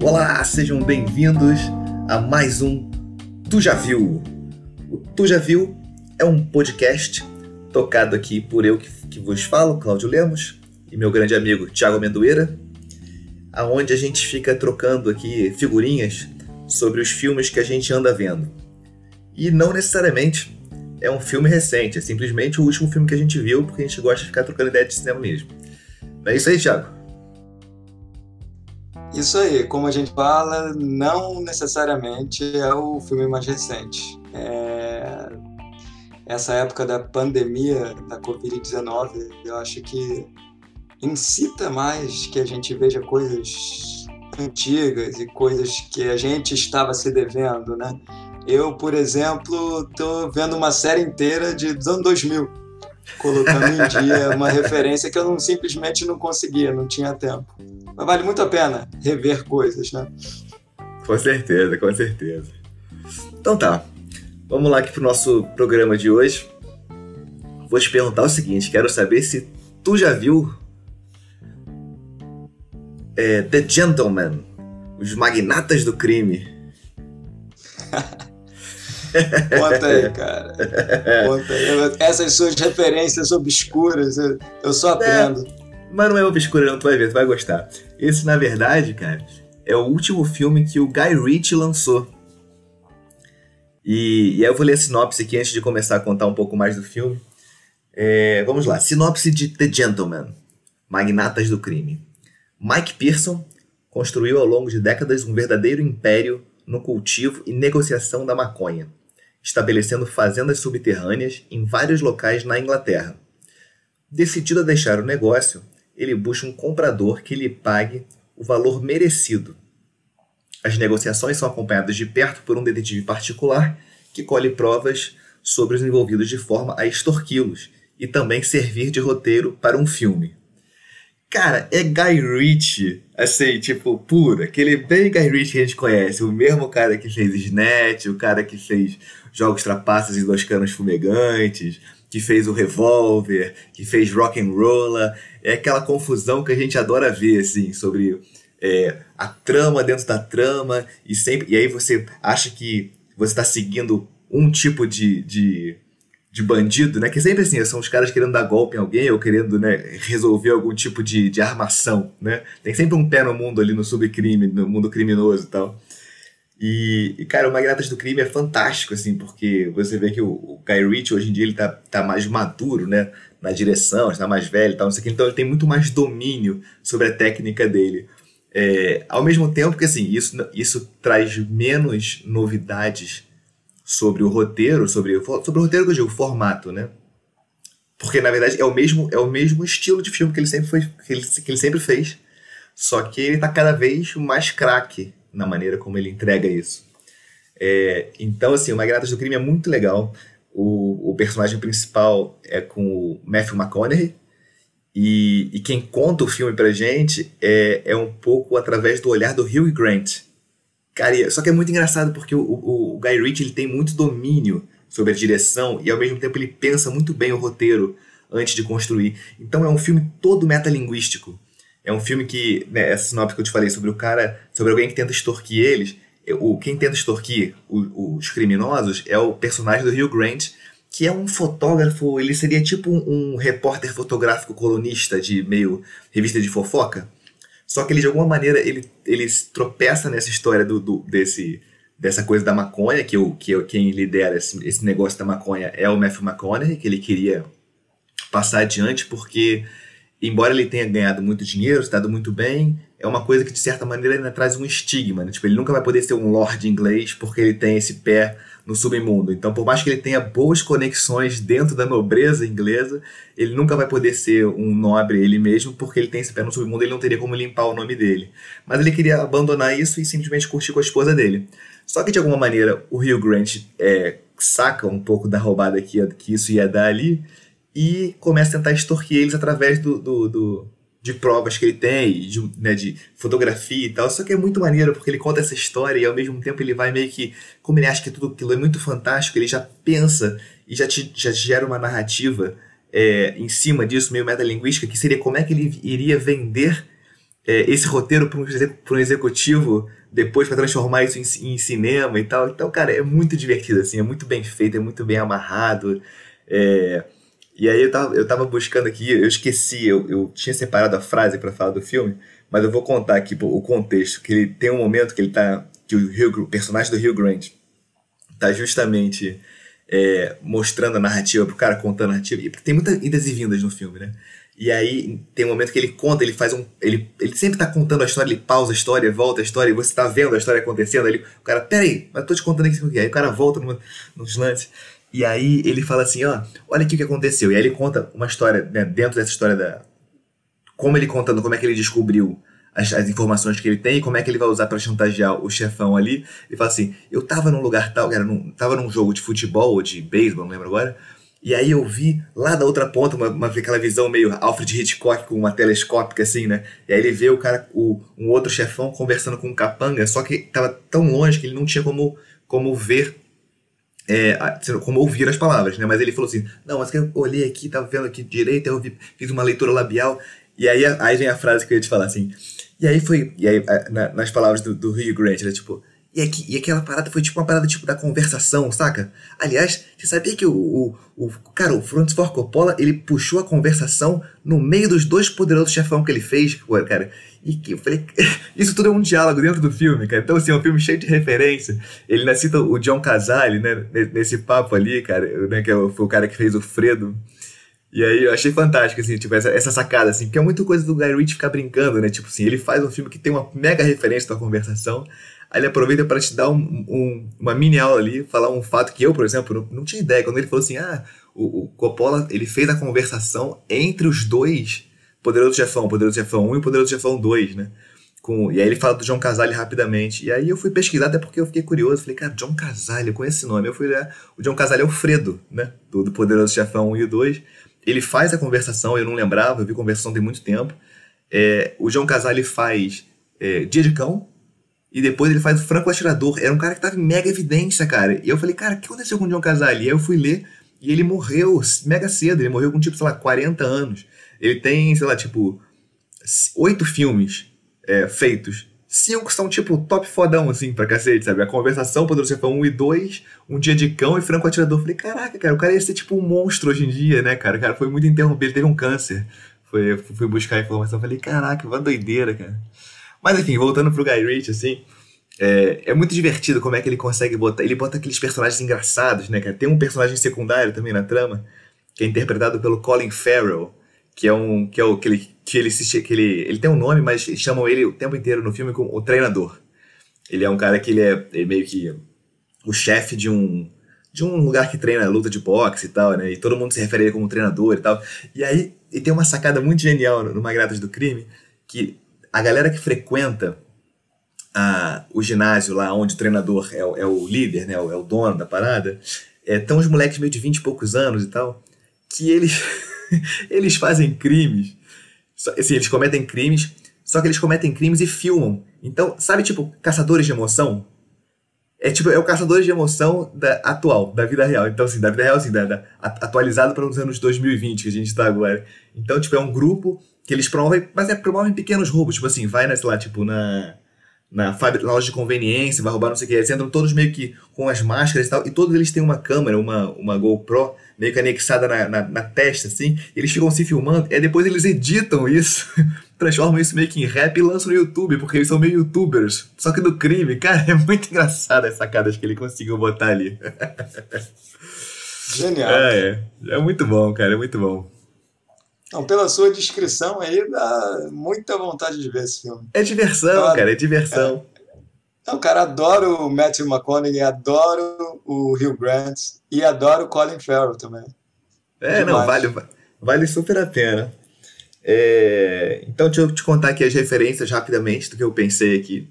Olá, sejam bem-vindos a mais um Tu Já Viu. O Tu Já Viu é um podcast tocado aqui por eu que, que vos falo, Cláudio Lemos, e meu grande amigo Thiago Amendoeira, aonde a gente fica trocando aqui figurinhas sobre os filmes que a gente anda vendo. E não necessariamente é um filme recente, é simplesmente o último filme que a gente viu, porque a gente gosta de ficar trocando ideia de cinema mesmo. É isso aí, Thiago? Isso aí, como a gente fala, não necessariamente é o filme mais recente. É... Essa época da pandemia da Covid-19, eu acho que incita mais que a gente veja coisas antigas e coisas que a gente estava se devendo, né? Eu, por exemplo, estou vendo uma série inteira de, dos anos 2000, colocando em dia uma referência que eu não, simplesmente não conseguia, não tinha tempo. Mas vale muito a pena rever coisas, né? Com certeza, com certeza. Então tá, vamos lá aqui pro nosso programa de hoje. Vou te perguntar o seguinte, quero saber se tu já viu é, The Gentleman, Os Magnatas do Crime. Conta aí, cara. Conta aí. Essas suas referências obscuras, eu, só aprendo. É, mas não é obscura, não, tu vai ver, tu vai gostar. Esse, na verdade, cara, é o último filme que o Guy Ritchie lançou. E, e aí eu vou ler a sinopse aqui antes de começar a contar um pouco mais do filme. É, vamos lá. Sinopse de The Gentleman. Magnatas do crime. Mike Pearson construiu ao longo de décadas um verdadeiro império no cultivo e negociação da maconha, estabelecendo fazendas subterrâneas em vários locais na Inglaterra. Decidido a deixar o negócio, ele busca um comprador que lhe pague o valor merecido. As negociações são acompanhadas de perto por um detetive particular que colhe provas sobre os envolvidos de forma a extorquí-los e também servir de roteiro para um filme. Cara, é Guy Ritchie, assim, tipo, puro. Aquele bem Guy Ritchie que a gente conhece. O mesmo cara que fez Snatch, o cara que fez Jogos Trapaças e Dois Canos Fumegantes, que fez o Revolver, que fez Rock and Roller. É aquela confusão que a gente adora ver, assim, sobre é, a trama dentro da trama. E, sempre, e aí você acha que você está seguindo um tipo de, de de bandido, né? Que sempre assim, são os caras querendo dar golpe em alguém ou querendo né, resolver algum tipo de, de armação, né? Tem sempre um pé no mundo ali no subcrime, no mundo criminoso e tal. E, e, cara, o Magnatas do Crime é fantástico, assim, porque você vê que o, o Guy Ritchie hoje em dia ele tá, tá mais maduro, né? Na direção, está mais velho e tal, não sei o que, então ele tem muito mais domínio sobre a técnica dele. É, ao mesmo tempo que, assim, isso, isso traz menos novidades sobre o roteiro, sobre, sobre o roteiro que eu digo, o formato, né? Porque na verdade é o mesmo é o mesmo estilo de filme que ele sempre foi que ele, que ele sempre fez, só que ele está cada vez mais craque na maneira como ele entrega isso. É, então assim, o Magnatas do Crime é muito legal. O, o personagem principal é com o Matthew McConaughey e, e quem conta o filme pra gente é, é um pouco através do olhar do Hugh Grant, Cara, só que é muito engraçado porque o, o, o Guy Ritchie ele tem muito domínio sobre a direção e ao mesmo tempo ele pensa muito bem o roteiro antes de construir. Então é um filme todo metalinguístico. É um filme que, né, essa sinopse que eu te falei sobre o cara, sobre alguém que tenta extorquir eles, é, o, quem tenta extorquir o, os criminosos é o personagem do Hugh Grant, que é um fotógrafo, ele seria tipo um, um repórter fotográfico colunista de meio revista de fofoca. Só que ele, de alguma maneira, ele, ele tropeça nessa história do, do desse, dessa coisa da maconha, que, o, que quem lidera esse, esse negócio da maconha é o Matthew McConaughey, que ele queria passar adiante, porque, embora ele tenha ganhado muito dinheiro, estado muito bem, é uma coisa que, de certa maneira, ainda traz um estigma. Né? Tipo, ele nunca vai poder ser um lord inglês porque ele tem esse pé no submundo. Então, por mais que ele tenha boas conexões dentro da nobreza inglesa, ele nunca vai poder ser um nobre ele mesmo, porque ele tem esse pé no submundo, ele não teria como limpar o nome dele. Mas ele queria abandonar isso e simplesmente curtir com a esposa dele. Só que de alguma maneira o Hugh Grant é, saca um pouco da roubada que, que isso ia dar ali e começa a tentar extorquir eles através do, do, do de provas que ele tem, de, né, de fotografia e tal. Só que é muito maneiro, porque ele conta essa história e ao mesmo tempo ele vai meio que. Como ele acha que tudo aquilo é muito fantástico, ele já pensa e já, te, já gera uma narrativa é, em cima disso, meio metalinguística, que seria como é que ele iria vender é, esse roteiro para um, um executivo depois para transformar isso em, em, cinema e tal. Então, cara, é muito divertido, assim, é muito bem feito, é muito bem amarrado. É... E aí eu tava, eu tava buscando aqui, eu esqueci, eu, eu tinha separado a frase para falar do filme, mas eu vou contar aqui o contexto, que ele tem um momento que ele tá, que o, Hugh, o personagem do Hugh Grant tá justamente é, mostrando a narrativa pro cara, contando a narrativa, e tem muitas idas e vindas no filme, né? E aí tem um momento que ele conta, ele faz um. Ele, ele sempre tá contando a história, ele pausa a história, volta a história, e você tá vendo a história acontecendo. Aí o cara, peraí, mas tô te contando aqui o. Aí o cara volta no, nos lances. E aí ele fala assim, ó, olha aqui o que aconteceu. E aí ele conta uma história, né, dentro dessa história da. Como ele contando, como é que ele descobriu as, as informações que ele tem e como é que ele vai usar para chantagear o chefão ali. Ele fala assim: eu tava num lugar tal, era num, tava num jogo de futebol ou de beisebol, não lembro agora e aí eu vi lá da outra ponta uma, uma, aquela visão meio Alfred Hitchcock com uma telescópica assim, né? E aí ele vê o cara, o, um outro chefão conversando com um capanga, só que tava tão longe que ele não tinha como, como ver, é, como ouvir as palavras, né? Mas ele falou assim, não, mas que eu olhei aqui, tava vendo aqui direito, eu vi, fiz uma leitura labial, e aí, aí vem a frase que eu ia te falar assim, e aí foi, e aí na, nas palavras do, do Hugh Grant, né? Tipo, e, aqui, e aquela parada foi tipo uma parada tipo da conversação, saca? Aliás, você sabia que o, o, o cara, o Francis Ford Coppola, ele puxou a conversação no meio dos dois poderosos chefão que ele fez, cara. E que eu falei, isso tudo é um diálogo dentro do filme, cara. Então, assim, é um filme cheio de referência. Ele ainda cita o John Casale, né, nesse papo ali, cara, né, que é foi o cara que fez o Fredo. E aí eu achei fantástico, assim, tipo, essa, essa sacada, assim, porque é muita coisa do Guy Ritchie ficar brincando, né? Tipo assim, ele faz um filme que tem uma mega referência da conversação, Aí ele aproveita para te dar um, um, uma mini aula ali, falar um fato que eu, por exemplo, não, não tinha ideia. Quando ele falou assim, ah, o, o, Coppola ele fez a conversação entre os dois, Poderoso Chefão, Poderoso Chefão 1 e Poderoso Chefão 2, né? Com, e aí ele fala do John Casale rapidamente. E aí eu fui pesquisar, até porque eu fiquei curioso. Falei, cara, John Casale, eu conheço esse nome. Eu fui olhar, o John Casale é o Fredo, né? Do, do Poderoso Chefão 1 e 2. Ele faz a conversação, eu não lembrava, eu vi conversação tem muito tempo. É, o John Casale faz é, Dia de Cão, e depois ele faz o Franco Atirador. Era um cara que tava em mega evidência, cara. E eu falei, cara, o que aconteceu com o John Casale? E aí eu fui ler e ele morreu mega cedo. Ele morreu com, tipo, sei lá, 40 anos. Ele tem, sei lá, tipo, oito filmes é, feitos. Cinco são, tipo, top fodão, assim, pra cacete, sabe? A Conversação, Poderoso Chefão 1 e 2, Um Dia de Cão e Franco Atirador. Eu falei, caraca, cara, o cara ia ser, tipo, um monstro hoje em dia, né, cara? O cara foi muito interrompido, ele teve um câncer. Foi, fui buscar a informação, falei, caraca, uma doideira, cara. Mas enfim, voltando pro Guy Ritchie, assim, é, é, muito divertido como é que ele consegue botar. Ele bota aqueles personagens engraçados, né, cara? Tem um personagem secundário também na trama, que é interpretado pelo Colin Farrell, que é um. que é o que ele. Que ele, que ele, ele tem um nome, mas chamam ele o tempo inteiro no filme como o treinador. Ele é um cara que ele é, ele é meio que o chefe de um de um lugar que treina luta de boxe e tal, né? E todo mundo se refere a ele como treinador e tal. E aí e tem uma sacada muito genial no Magnatas do Crime, que a galera que frequenta a, o ginásio lá onde o treinador é, é o líder, né, é o dono da parada, é, os moleques meio de 20 e poucos anos e tal, que eles, eles fazem crimes, assim, eles cometem crimes, só que eles cometem crimes e filmam. Então, sabe, tipo, caçadores de emoção? É tipo, é o caçadores de emoção da, atual, da vida real. Então, assim, da vida real, assim, da, da atualizado para os anos 2020 que a gente está agora. Então, tipo, é um grupo que eles promovem, mas é promovem pequenos roubos, tipo assim, vai, né, sei lá, tipo, na, na, fábrica, na loja de conveniência, vai roubar não sei o que, eles entram todos meio que com as máscaras e tal, e todos eles têm uma câmera, uma, uma GoPro, meio que anexada na, na, na testa, assim, eles ficam se filmando, e depois eles editam isso, transformam isso meio que em rap e lançam no YouTube, porque eles são meio youtubers, só que do crime, cara, é muito engraçado as sacadas que ele conseguiu botar ali. Genial. É, é, é muito bom, cara, é muito bom. Não, pela sua descrição aí, dá muita vontade de ver esse filme. É diversão, cara, é diversão. É. Não, cara, adoro o Matthew McConaughey, adoro o Hugh Grant e adoro o Colin Farrell também. É, não, vale, vale super a pena. É, então, deixa eu te contar aqui as referências rapidamente do que eu pensei aqui.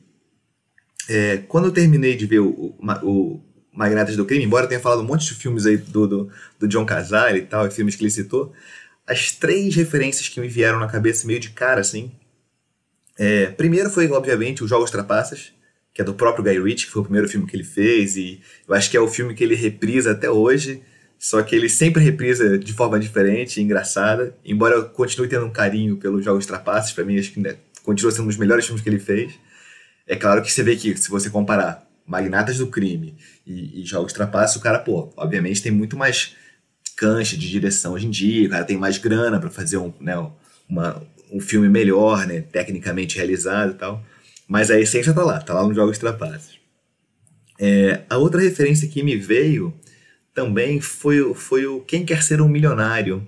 É, quando eu terminei de ver o, o, o Magnatas do Crime, embora eu tenha falado um monte de filmes aí do, do, do John Casale e tal, e filmes que ele citou, as três referências que me vieram na cabeça meio de cara, assim. É, primeiro foi, obviamente, o Jogos Trapaças, que é do próprio Guy Ritchie, que foi o primeiro filme que ele fez, e eu acho que é o filme que ele reprisa até hoje, só que ele sempre reprisa de forma diferente engraçada, embora eu continue tendo um carinho pelos Jogos Trapaças, para mim acho que né, continua sendo um dos melhores filmes que ele fez. É claro que você vê que, se você comparar Magnatas do Crime e, e Jogos Trapaços, o cara, pô, obviamente tem muito mais cancha de direção hoje em dia, o cara tem mais grana para fazer um, né, uma, um filme melhor, né, tecnicamente realizado e tal. Mas a essência tá lá, tá lá nos Jogos Trapaços. É, a outra referência que me veio também foi, foi o Quem Quer Ser um Milionário.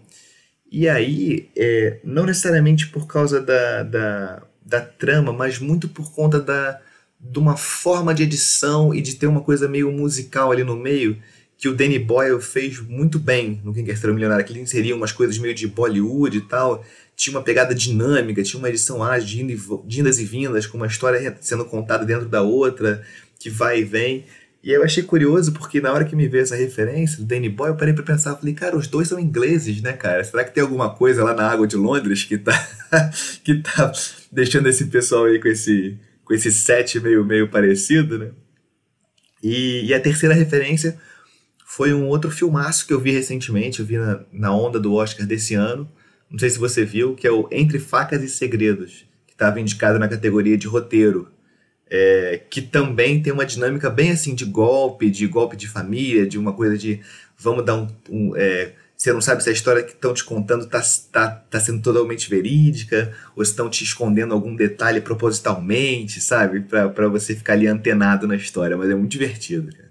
E aí, é, não necessariamente por causa da, da, da trama, mas muito por conta da, de uma forma de edição e de ter uma coisa meio musical ali no meio, que o Danny Boyle fez muito bem no Quem Quer Ser um Milionário, que ele inseria umas coisas meio de Bollywood e tal, tinha uma pegada dinâmica, tinha uma edição ágil de indas e vindas, com uma história sendo contada dentro da outra, que vai e vem. E eu achei curioso porque na hora que me veio essa referência do Danny Boy, eu parei pra pensar, falei, cara, os dois são ingleses, né, cara? Será que tem alguma coisa lá na água de Londres que tá, que tá deixando esse pessoal aí com esse, com esse set meio, meio parecido, né? E, e a terceira referência foi um outro filmaço que eu vi recentemente, eu vi na, na onda do Oscar desse ano, não sei se você viu, que é o Entre Facas e Segredos, que estava indicado na categoria de roteiro é, que também tem uma dinâmica bem assim de golpe, de golpe de família, de uma coisa de vamos dar um. um é, você não sabe se a história que estão te contando está tá, tá sendo totalmente verídica, ou se estão te escondendo algum detalhe propositalmente, sabe? para você ficar ali antenado na história, mas é muito divertido, cara.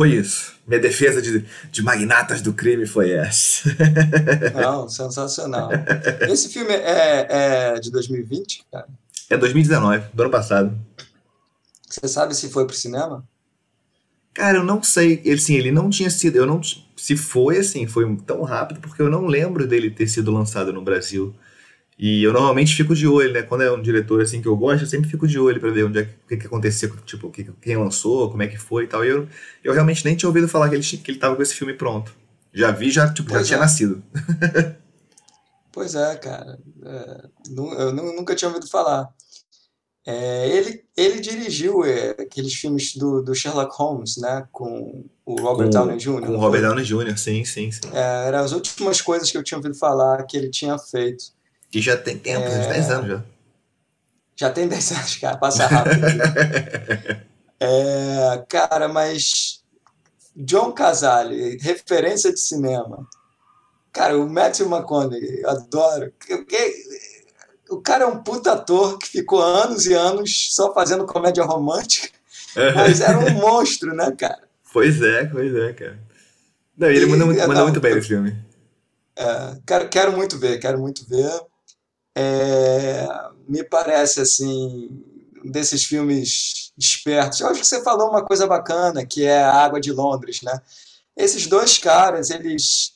Foi isso. Minha defesa de, de magnatas do crime foi essa. Não, sensacional. Esse filme é, é de 2020, cara? É 2019, do ano passado. Você sabe se foi pro cinema? Cara, eu não sei. Ele, sim, ele não tinha sido. Eu não. Se foi assim, foi tão rápido, porque eu não lembro dele ter sido lançado no Brasil. E eu normalmente fico de olho, né? Quando é um diretor assim que eu gosto, eu sempre fico de olho para ver onde é o que, que aconteceu, tipo, que, quem lançou, como é que foi e tal. E eu, eu realmente nem tinha ouvido falar que ele, que ele tava com esse filme pronto. Já vi, já, tipo, já tinha é. nascido. Pois é, cara. É, eu nunca tinha ouvido falar. É, ele, ele dirigiu é, aqueles filmes do, do Sherlock Holmes, né? Com o Robert com, Downey Jr. Com o Robert Downey Jr., sim, sim, sim. É, eram as últimas coisas que eu tinha ouvido falar que ele tinha feito. E já tem tempo, uns 10 anos já. Já tem 10 anos, cara. Passa rápido. é, cara, mas John Casale, referência de cinema. Cara, o Matthew McConaughey, adoro. O cara é um puta ator que ficou anos e anos só fazendo comédia romântica, mas era um monstro, né, cara? Pois é, pois é, cara. Não, ele e, manda, muito, manda não, muito bem esse filme. É, quero, quero muito ver, quero muito ver. É, me parece, assim, desses filmes espertos. Eu acho que você falou uma coisa bacana, que é a Água de Londres, né? Esses dois caras, eles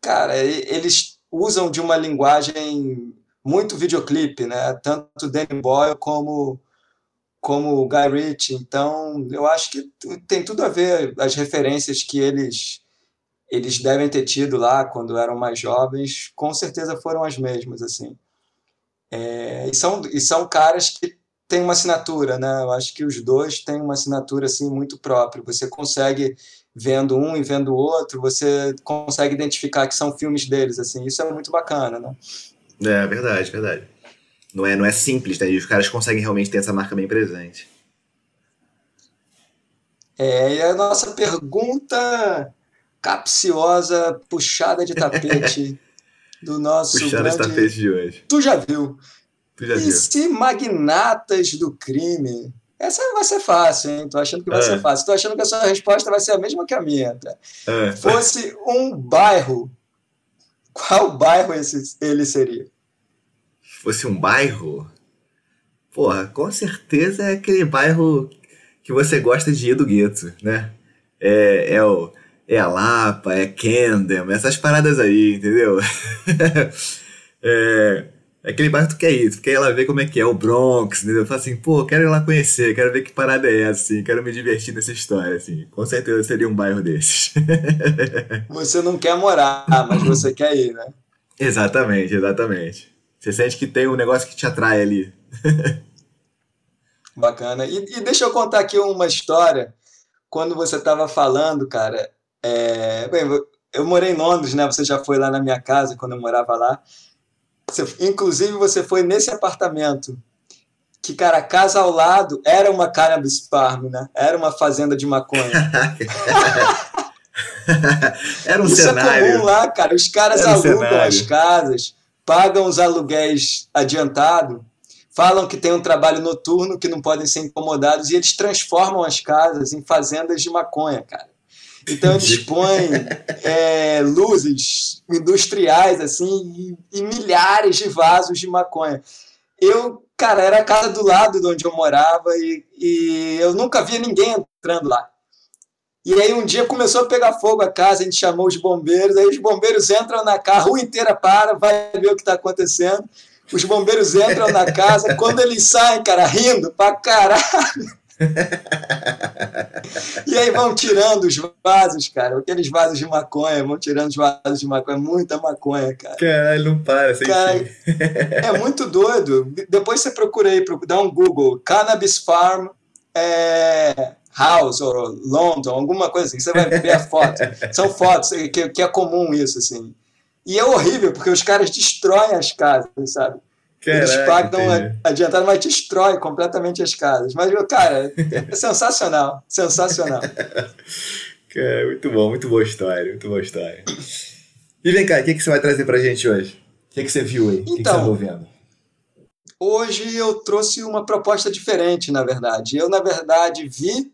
cara, eles usam de uma linguagem muito videoclipe, né? Tanto Danny Boyle como como Guy Ritchie. Então, eu acho que tem tudo a ver as referências que eles eles devem ter tido lá quando eram mais jovens, com certeza foram as mesmas, assim. É, e, são, e são caras que têm uma assinatura, né? Eu acho que os dois têm uma assinatura, assim, muito própria. Você consegue vendo um e vendo o outro, você consegue identificar que são filmes deles, assim, isso é muito bacana, né? É, verdade, verdade. Não é, não é simples, né? E os caras conseguem realmente ter essa marca bem presente. É, e a nossa pergunta capciosa, puxada de tapete do nosso Puxada grande... de tapete de hoje. Tu já viu? Tu já e viu? se magnatas do crime essa vai ser fácil, hein? Tô achando que vai é. ser fácil. Tô achando que a sua resposta vai ser a mesma que a minha. Tá? É. Fosse um bairro, qual bairro esse, ele seria? Fosse um bairro? Porra, com certeza é aquele bairro que você gosta de ir do gueto, né? É, é, o, é a Lapa, é Camden, essas paradas aí, entendeu? é, é aquele bairro que tu quer ir, tu quer ir lá ver como é que é, o Bronx, entendeu? Fala assim, pô, quero ir lá conhecer, quero ver que parada é essa, assim, quero me divertir nessa história, assim. Com certeza seria um bairro desses. Você não quer morar, mas você quer ir, né? Exatamente, exatamente. Você sente que tem um negócio que te atrai ali. Bacana. E, e deixa eu contar aqui uma história. Quando você estava falando, cara, é... Bem, eu morei em Londres, né? Você já foi lá na minha casa quando eu morava lá. inclusive, você foi nesse apartamento que, cara, a casa ao lado era uma cannabis farm, né? Era uma fazenda de maconha. era um Isso cenário. é comum lá, cara. Os caras um alugam cenário. as casas, pagam os aluguéis adiantado, falam que tem um trabalho noturno, que não podem ser incomodados, e eles transformam as casas em fazendas de maconha, cara. Então eles põem é, luzes industriais, assim, e, e milhares de vasos de maconha. Eu, cara, era a casa do lado de onde eu morava e, e eu nunca via ninguém entrando lá. E aí um dia começou a pegar fogo a casa, a gente chamou os bombeiros, aí os bombeiros entram na casa, a rua inteira para, vai ver o que está acontecendo. Os bombeiros entram na casa, quando eles saem, cara, rindo pra caralho. E aí vão tirando os vasos, cara, aqueles vasos de maconha, vão tirando os vasos de maconha, muita maconha, cara. Caralho, não para, sem Cara, é muito doido. Depois você procura aí, dá um Google, Cannabis Farm é, House, ou London, alguma coisa assim, você vai ver a foto. São fotos que, que é comum isso, assim. E é horrível, porque os caras destroem as casas, sabe? Eles Caraca, pagam entendi. adiantado, mas destrói completamente as casas. Mas, cara, é sensacional, sensacional. Cara, muito bom, muito boa história, muito boa história. E vem cá, o que, que você vai trazer pra gente hoje? O que, que você viu aí? O que, que Então, você andou vendo? Hoje eu trouxe uma proposta diferente, na verdade. Eu, na verdade, vi,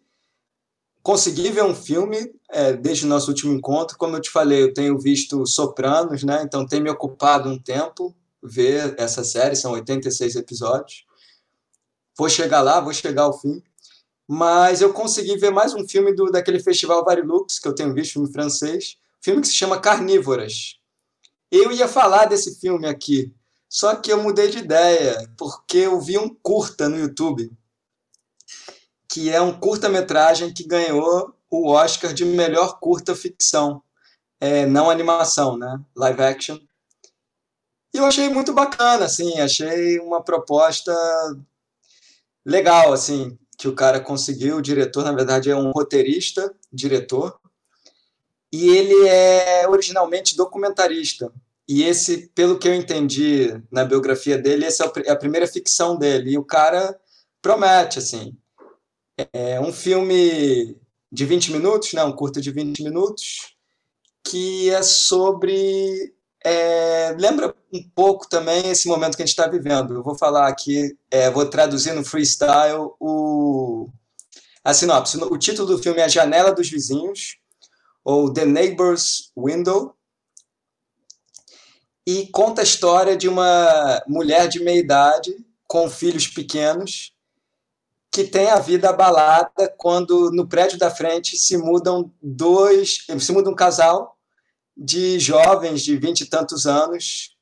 consegui ver um filme é, desde o nosso último encontro. Como eu te falei, eu tenho visto Sopranos, né? Então tem me ocupado um tempo ver essa série, são 86 episódios. Vou chegar lá, vou chegar ao fim. Mas eu consegui ver mais um filme do, daquele festival Varilux, que eu tenho visto, filme francês, filme que se chama Carnívoras. Eu ia falar desse filme aqui, só que eu mudei de ideia, porque eu vi um curta no YouTube, que é um curta-metragem que ganhou o Oscar de melhor curta ficção, é, não animação, né? Live action. E eu achei muito bacana, assim, achei uma proposta legal, assim, que o cara conseguiu. O diretor, na verdade, é um roteirista, diretor, e ele é originalmente documentarista. E esse, pelo que eu entendi na biografia dele, essa é a primeira ficção dele. E o cara promete, assim. É um filme de 20 minutos, né? um curto de 20 minutos, que é sobre. É, lembra um pouco também esse momento que a gente está vivendo. Eu vou falar aqui, é, vou traduzir no freestyle o, a sinopse. O título do filme é A Janela dos Vizinhos, ou The Neighbor's Window, e conta a história de uma mulher de meia idade com filhos pequenos que tem a vida abalada quando no prédio da frente se mudam dois, se muda um casal de jovens de vinte e tantos anos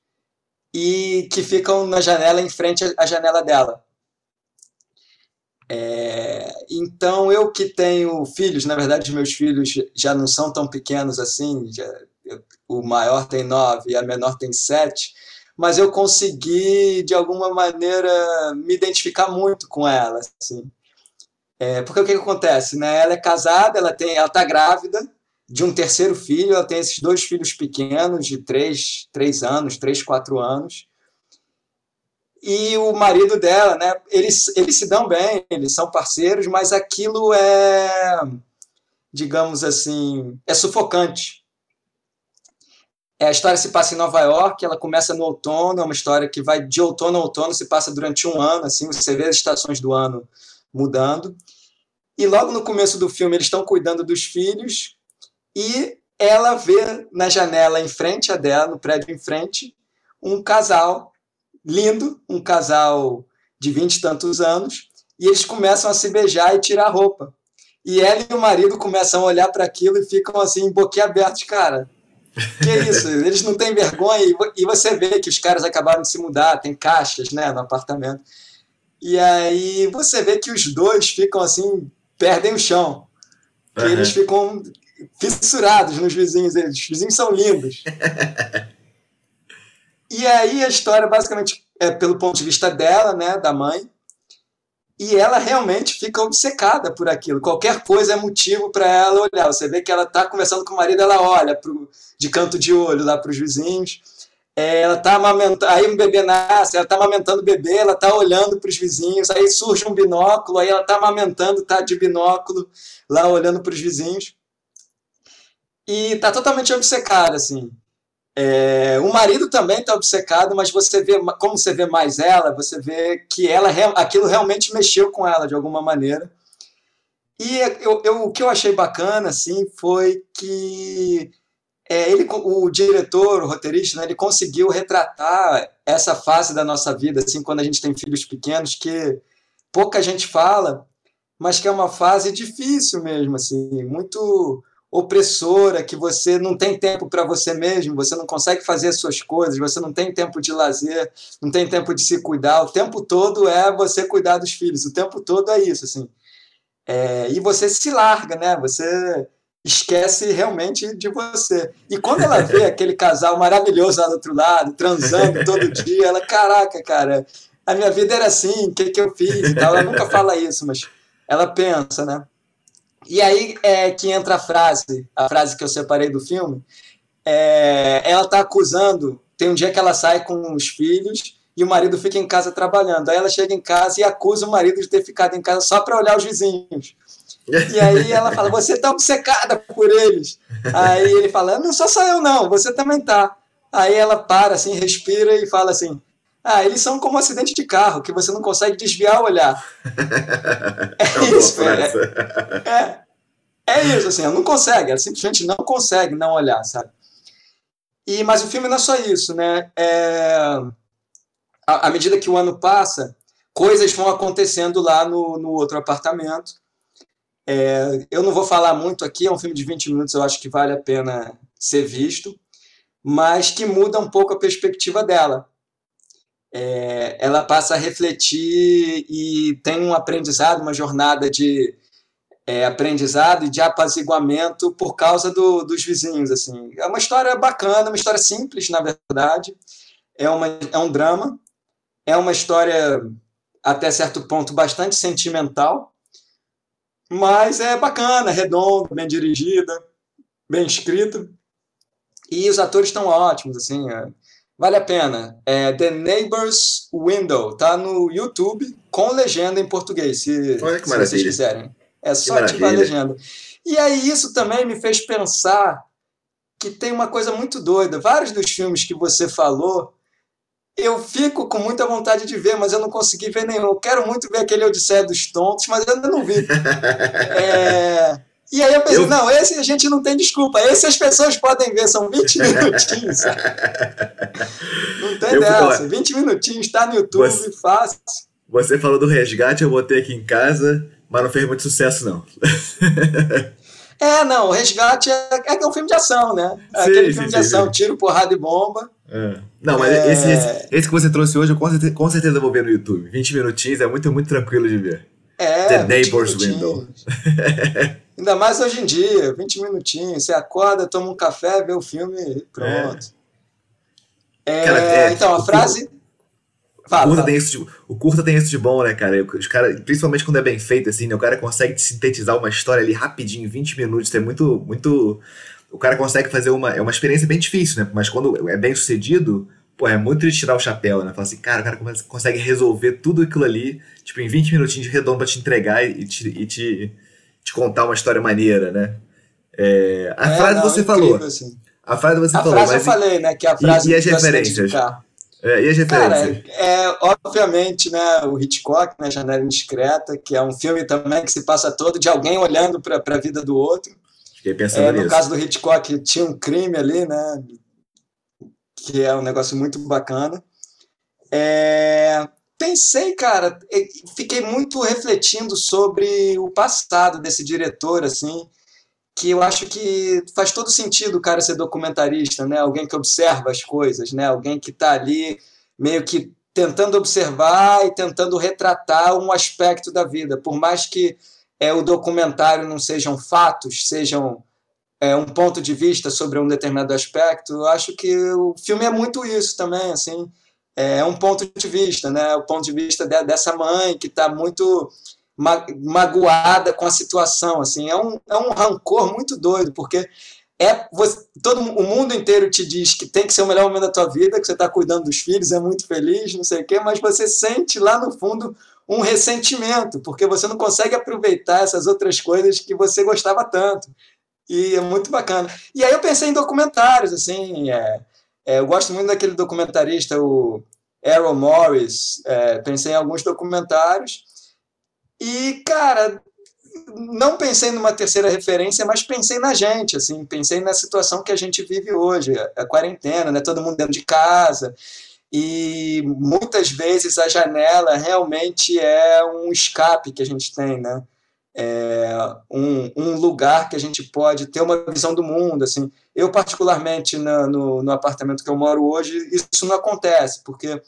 e que ficam na janela em frente à janela dela. É, então eu que tenho filhos, na verdade meus filhos já não são tão pequenos assim, já, eu, o maior tem nove e a menor tem sete, mas eu consegui de alguma maneira me identificar muito com ela, assim. É, porque o que, que, acontece, né? Ela é casada, ela está grávida de um terceiro filho, ela tem esses dois filhos pequenos de três, três anos, três, quatro anos. E o marido dela, né? Eles, eles se dão bem, eles são parceiros, mas aquilo é, digamos assim, é sufocante. É, a história se passa em Nova York, ela começa no outono, é uma história que vai de outono a outono, se passa durante um ano, assim, você vê as estações do ano mudando. E logo no começo do filme eles estão cuidando dos filhos e ela vê na janela em frente a dela, no prédio em frente, um casal lindo, um casal de vinte e tantos anos, e eles começam a se beijar e tirar a roupa. E ela e o marido começam a olhar para aquilo e ficam assim, boquiabertos, cara. Que isso? Eles não têm vergonha. E você vê que os caras acabaram de se mudar, tem caixas né, no apartamento. E aí você vê que os dois ficam assim, perdem o chão. Uhum. eles ficam fissurados nos vizinhos. Eles, os vizinhos são lindos. e aí a história basicamente é pelo ponto de vista dela, né, da mãe. E ela realmente fica obcecada por aquilo. Qualquer coisa é motivo para ela olhar. Você vê que ela está conversando com o marido, ela olha pro, de canto de olho lá para os vizinhos. é, ela tá amamentando, aí um bebê nasce, ela tá amamentando o bebê, ela tá olhando para os vizinhos, aí surge um binóculo, aí ela tá amamentando, tá de binóculo, lá olhando para os vizinhos. E tá totalmente obcecada, assim. É, o marido também está obcecado, mas você vê, como você vê mais ela, você vê que ela aquilo realmente mexeu com ela de alguma maneira. E eu, eu, o que eu achei bacana assim foi que é, ele, o diretor, o roteirista, né, ele conseguiu retratar essa fase da nossa vida, assim, quando a gente tem filhos pequenos, que pouca gente fala, mas que é uma fase difícil mesmo, assim, muito opressora, que você não tem tempo para você mesmo, você não consegue fazer as suas coisas, você não tem tempo de lazer, não tem tempo de se cuidar, o tempo todo é você cuidar dos filhos, o tempo todo é isso, assim. É, e você se larga, né? Você esquece realmente de você. E quando ela vê aquele casal maravilhoso lá do outro lado, transando todo dia, ela, caraca, cara, a minha vida era assim, o que, que eu fiz e tal. Ela nunca fala isso, mas ela pensa, né? E aí é que entra a frase, a frase que eu separei do filme. É, ela está acusando. Tem um dia que ela sai com os filhos e o marido fica em casa trabalhando. Aí ela chega em casa e acusa o marido de ter ficado em casa só para olhar os vizinhos. E aí ela fala: Você está obcecada por eles. Aí ele fala: Não sou só eu, não, você também tá. Aí ela para, assim, respira e fala assim: ah, eles são como um acidente de carro, que você não consegue desviar o olhar. É, é isso, é, é, é, isso, assim, ela não consegue, ela simplesmente não consegue não olhar, sabe? E, mas o filme não é só isso, né? É, à, à medida que o ano passa, coisas vão acontecendo lá no, no outro apartamento. É, eu não vou falar muito aqui, é um filme de 20 minutos, eu acho que vale a pena ser visto, mas que muda um pouco a perspectiva dela é, ela passa a refletir e tem um aprendizado, uma jornada de é, aprendizado e de apaziguamento por causa do, dos vizinhos. assim É uma história bacana, uma história simples, na verdade. É, uma, é um drama, é uma história, até certo ponto, bastante sentimental, mas é bacana, redonda, bem dirigida, bem escrita. E os atores estão ótimos, assim, é, Vale a pena. É The Neighbor's Window. Tá no YouTube com legenda em português, se, se vocês quiserem. É só ativar a legenda. E aí isso também me fez pensar que tem uma coisa muito doida. Vários dos filmes que você falou, eu fico com muita vontade de ver, mas eu não consegui ver nenhum. Eu quero muito ver aquele Odisseia dos Tontos, mas eu ainda não vi. é... E aí eu pensei, eu... não, esse a gente não tem desculpa. Esse as pessoas podem ver, são 20 minutinhos. não tem eu dessa. 20 minutinhos, está no YouTube, você, fácil. Você falou do resgate, eu botei aqui em casa, mas não fez muito sucesso, não. é, não, o resgate é, é um filme de ação, né? É sim, aquele sim, filme sim, de ação, tiro, porrada e bomba. É. Não, mas é... esse, esse, esse, que você trouxe hoje, eu com certeza, com certeza vou ver no YouTube. 20 minutinhos é muito, muito tranquilo de ver. É, The Neighbor's Window. Ainda mais hoje em dia, 20 minutinhos. Você acorda, toma um café, vê o filme e pronto. É. É, Cara, é, então, a frase. Fala, o, curta tem isso de, o curta tem isso de bom, né, cara? Os cara, principalmente quando é bem feito, assim, né? O cara consegue sintetizar uma história ali rapidinho, em 20 minutos. É muito, muito. O cara consegue fazer uma. É uma experiência bem difícil, né? Mas quando é bem sucedido, pô, é muito de tirar o chapéu, né? Falar assim, cara, o cara consegue resolver tudo aquilo ali, tipo, em 20 minutinhos de redondo pra te entregar e te, e te te contar uma história maneira, né? É, a é, frase não, você incrível, falou. Assim. A frase você a falou. Frase mas eu falei, né? Que a frase e, e as referências? É, e as referências? Cara, é, obviamente, né, o Hitchcock, né, Janela Indiscreta, que é um filme também que se passa todo de alguém olhando para a vida do outro. Fiquei pensando é, no caso do Hitchcock, tinha um crime ali, né, que é um negócio muito bacana. É, pensei, cara, fiquei muito refletindo sobre o passado desse diretor, assim, que eu acho que faz todo sentido o cara ser documentarista, né? Alguém que observa as coisas, né? Alguém que está ali meio que tentando observar e tentando retratar um aspecto da vida, por mais que é, o documentário não sejam fatos, sejam é, um ponto de vista sobre um determinado aspecto, eu acho que o filme é muito isso também, assim, é um ponto de vista, né? O ponto de vista de, dessa mãe que está muito magoada com a situação, assim, é um, é um rancor muito doido, porque é você, todo o mundo inteiro te diz que tem que ser o melhor momento da tua vida, que você está cuidando dos filhos, é muito feliz, não sei o quê, mas você sente lá no fundo um ressentimento, porque você não consegue aproveitar essas outras coisas que você gostava tanto. E é muito bacana. E aí eu pensei em documentários, assim, é, é, eu gosto muito daquele documentarista, o Errol Morris, é, pensei em alguns documentários, e, cara, não pensei numa terceira referência, mas pensei na gente, assim, pensei na situação que a gente vive hoje, a quarentena, né, todo mundo dentro de casa, e muitas vezes a janela realmente é um escape que a gente tem, né? É um, um lugar que a gente pode ter uma visão do mundo, assim. Eu particularmente no, no, no apartamento que eu moro hoje isso não acontece porque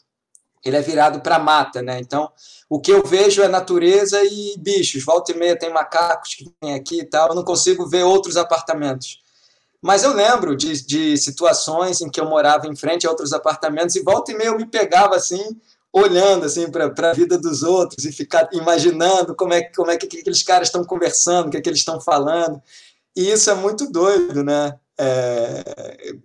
ele é virado para mata, né? Então o que eu vejo é natureza e bichos. Volta e meia tem macacos que vêm aqui e tal. Eu não consigo ver outros apartamentos. Mas eu lembro de, de situações em que eu morava em frente a outros apartamentos e volta e meia eu me pegava assim, olhando assim para a vida dos outros e ficar imaginando como é, como é que, que aqueles caras estão conversando, o que, é que eles estão falando. E isso é muito doido, né? É,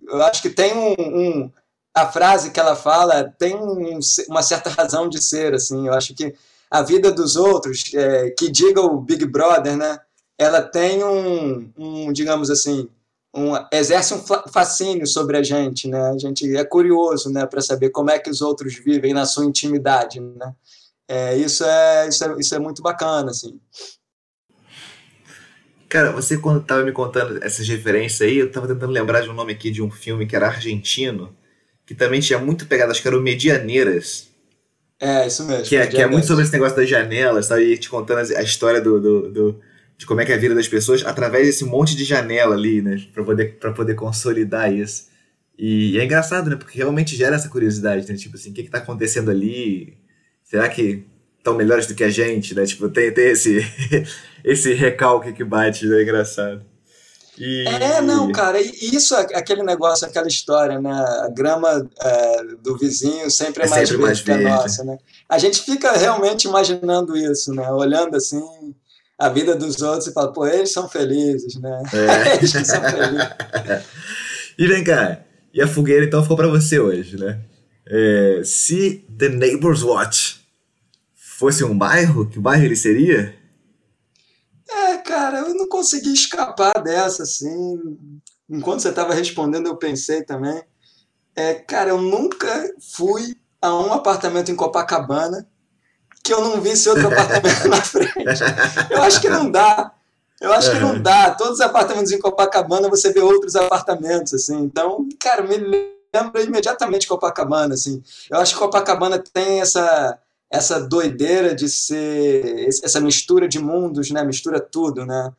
eu acho que tem um, um, a frase que ela fala tem um, uma certa razão de ser assim. Eu acho que a vida dos outros, é, que diga o Big Brother, né? Ela tem um, um digamos assim, um, exerce um fascínio sobre a gente, né? A gente é curioso, né, para saber como é que os outros vivem na sua intimidade, né? É, isso, é, isso, é, isso é muito bacana, assim. Cara, você quando estava me contando essas referências aí, eu estava tentando lembrar de um nome aqui de um filme que era argentino, que também tinha muito pegado, acho que era o Medianeiras. É, isso mesmo. Que é, que é muito sobre esse negócio das janelas, sabe? E te contando a história do, do, do de como é que é a vida das pessoas através desse monte de janela ali, né? Pra poder, pra poder consolidar isso. E, e é engraçado, né? Porque realmente gera essa curiosidade, né? Tipo assim, o que que tá acontecendo ali? Será que estão melhores do que a gente, né? Tipo, tem, tem esse, esse recalque que bate, né? É engraçado. E... É, não, cara, isso é aquele negócio, aquela história, né? A grama é, do vizinho sempre é, é mais sempre verde que a nossa, né? A gente fica realmente imaginando isso, né? Olhando assim, a vida dos outros e fala, pô, eles são felizes, né? É. eles são felizes. e vem cá, e a fogueira então ficou para você hoje, né? É, se The Neighbor's Watch fosse um bairro, que bairro ele seria? É, cara, eu não consegui escapar dessa, assim. Enquanto você estava respondendo, eu pensei também. É, cara, eu nunca fui a um apartamento em Copacabana que eu não visse outro apartamento na frente. Eu acho que não dá. Eu acho que não dá. Todos os apartamentos em Copacabana você vê outros apartamentos, assim. Então, cara, me lembra imediatamente Copacabana, assim. Eu acho que Copacabana tem essa essa doideira de ser essa mistura de mundos, né? Mistura tudo, né?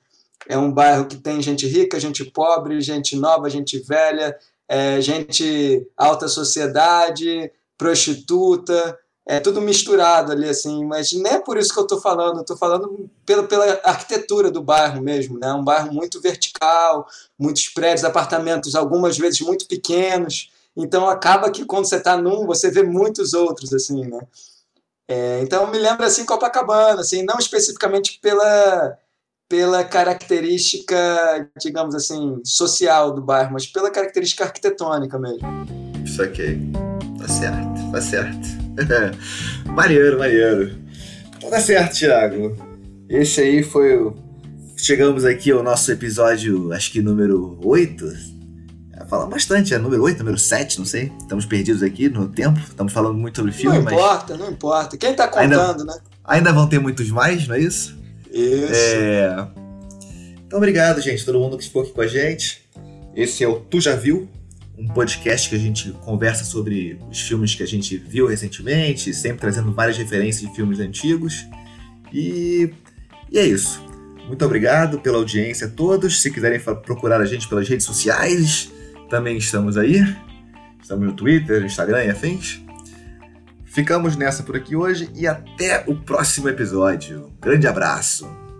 É um bairro que tem gente rica, gente pobre, gente nova, gente velha, é, gente alta sociedade, prostituta, é tudo misturado ali, assim, mas nem é por isso que eu estou falando, estou falando pela, pela arquitetura do bairro mesmo, né? Um bairro muito vertical, muitos prédios, apartamentos, algumas vezes muito pequenos, então acaba que quando você está num, você vê muitos outros, assim, né? É, então me lembra, assim, Copacabana, assim, não especificamente pela, pela característica, digamos assim, social do bairro, mas pela característica arquitetônica mesmo. Isso aqui, tá certo, tá certo. maneiro, maneiro. Então tá certo, Thiago. Esse aí foi o. Chegamos aqui ao nosso episódio, acho que número 8. Fala bastante, é número 8, número 7, não sei. Estamos perdidos aqui no tempo, estamos falando muito sobre filme, não mas. Não importa, não importa. Quem tá contando, ainda, né? Ainda vão ter muitos mais, não é isso? Isso. É... Então, obrigado, gente, todo mundo que ficou aqui com a gente. Esse é o Tu Já Viu, um podcast que a gente conversa sobre os filmes que a gente viu recentemente, sempre trazendo várias referências de filmes antigos. E, e é isso. Muito obrigado pela audiência a todos. Se quiserem procurar a gente pelas redes sociais, também estamos aí. Estamos no Twitter, Instagram e afins. Ficamos nessa por aqui hoje e até o próximo episódio. Grande abraço!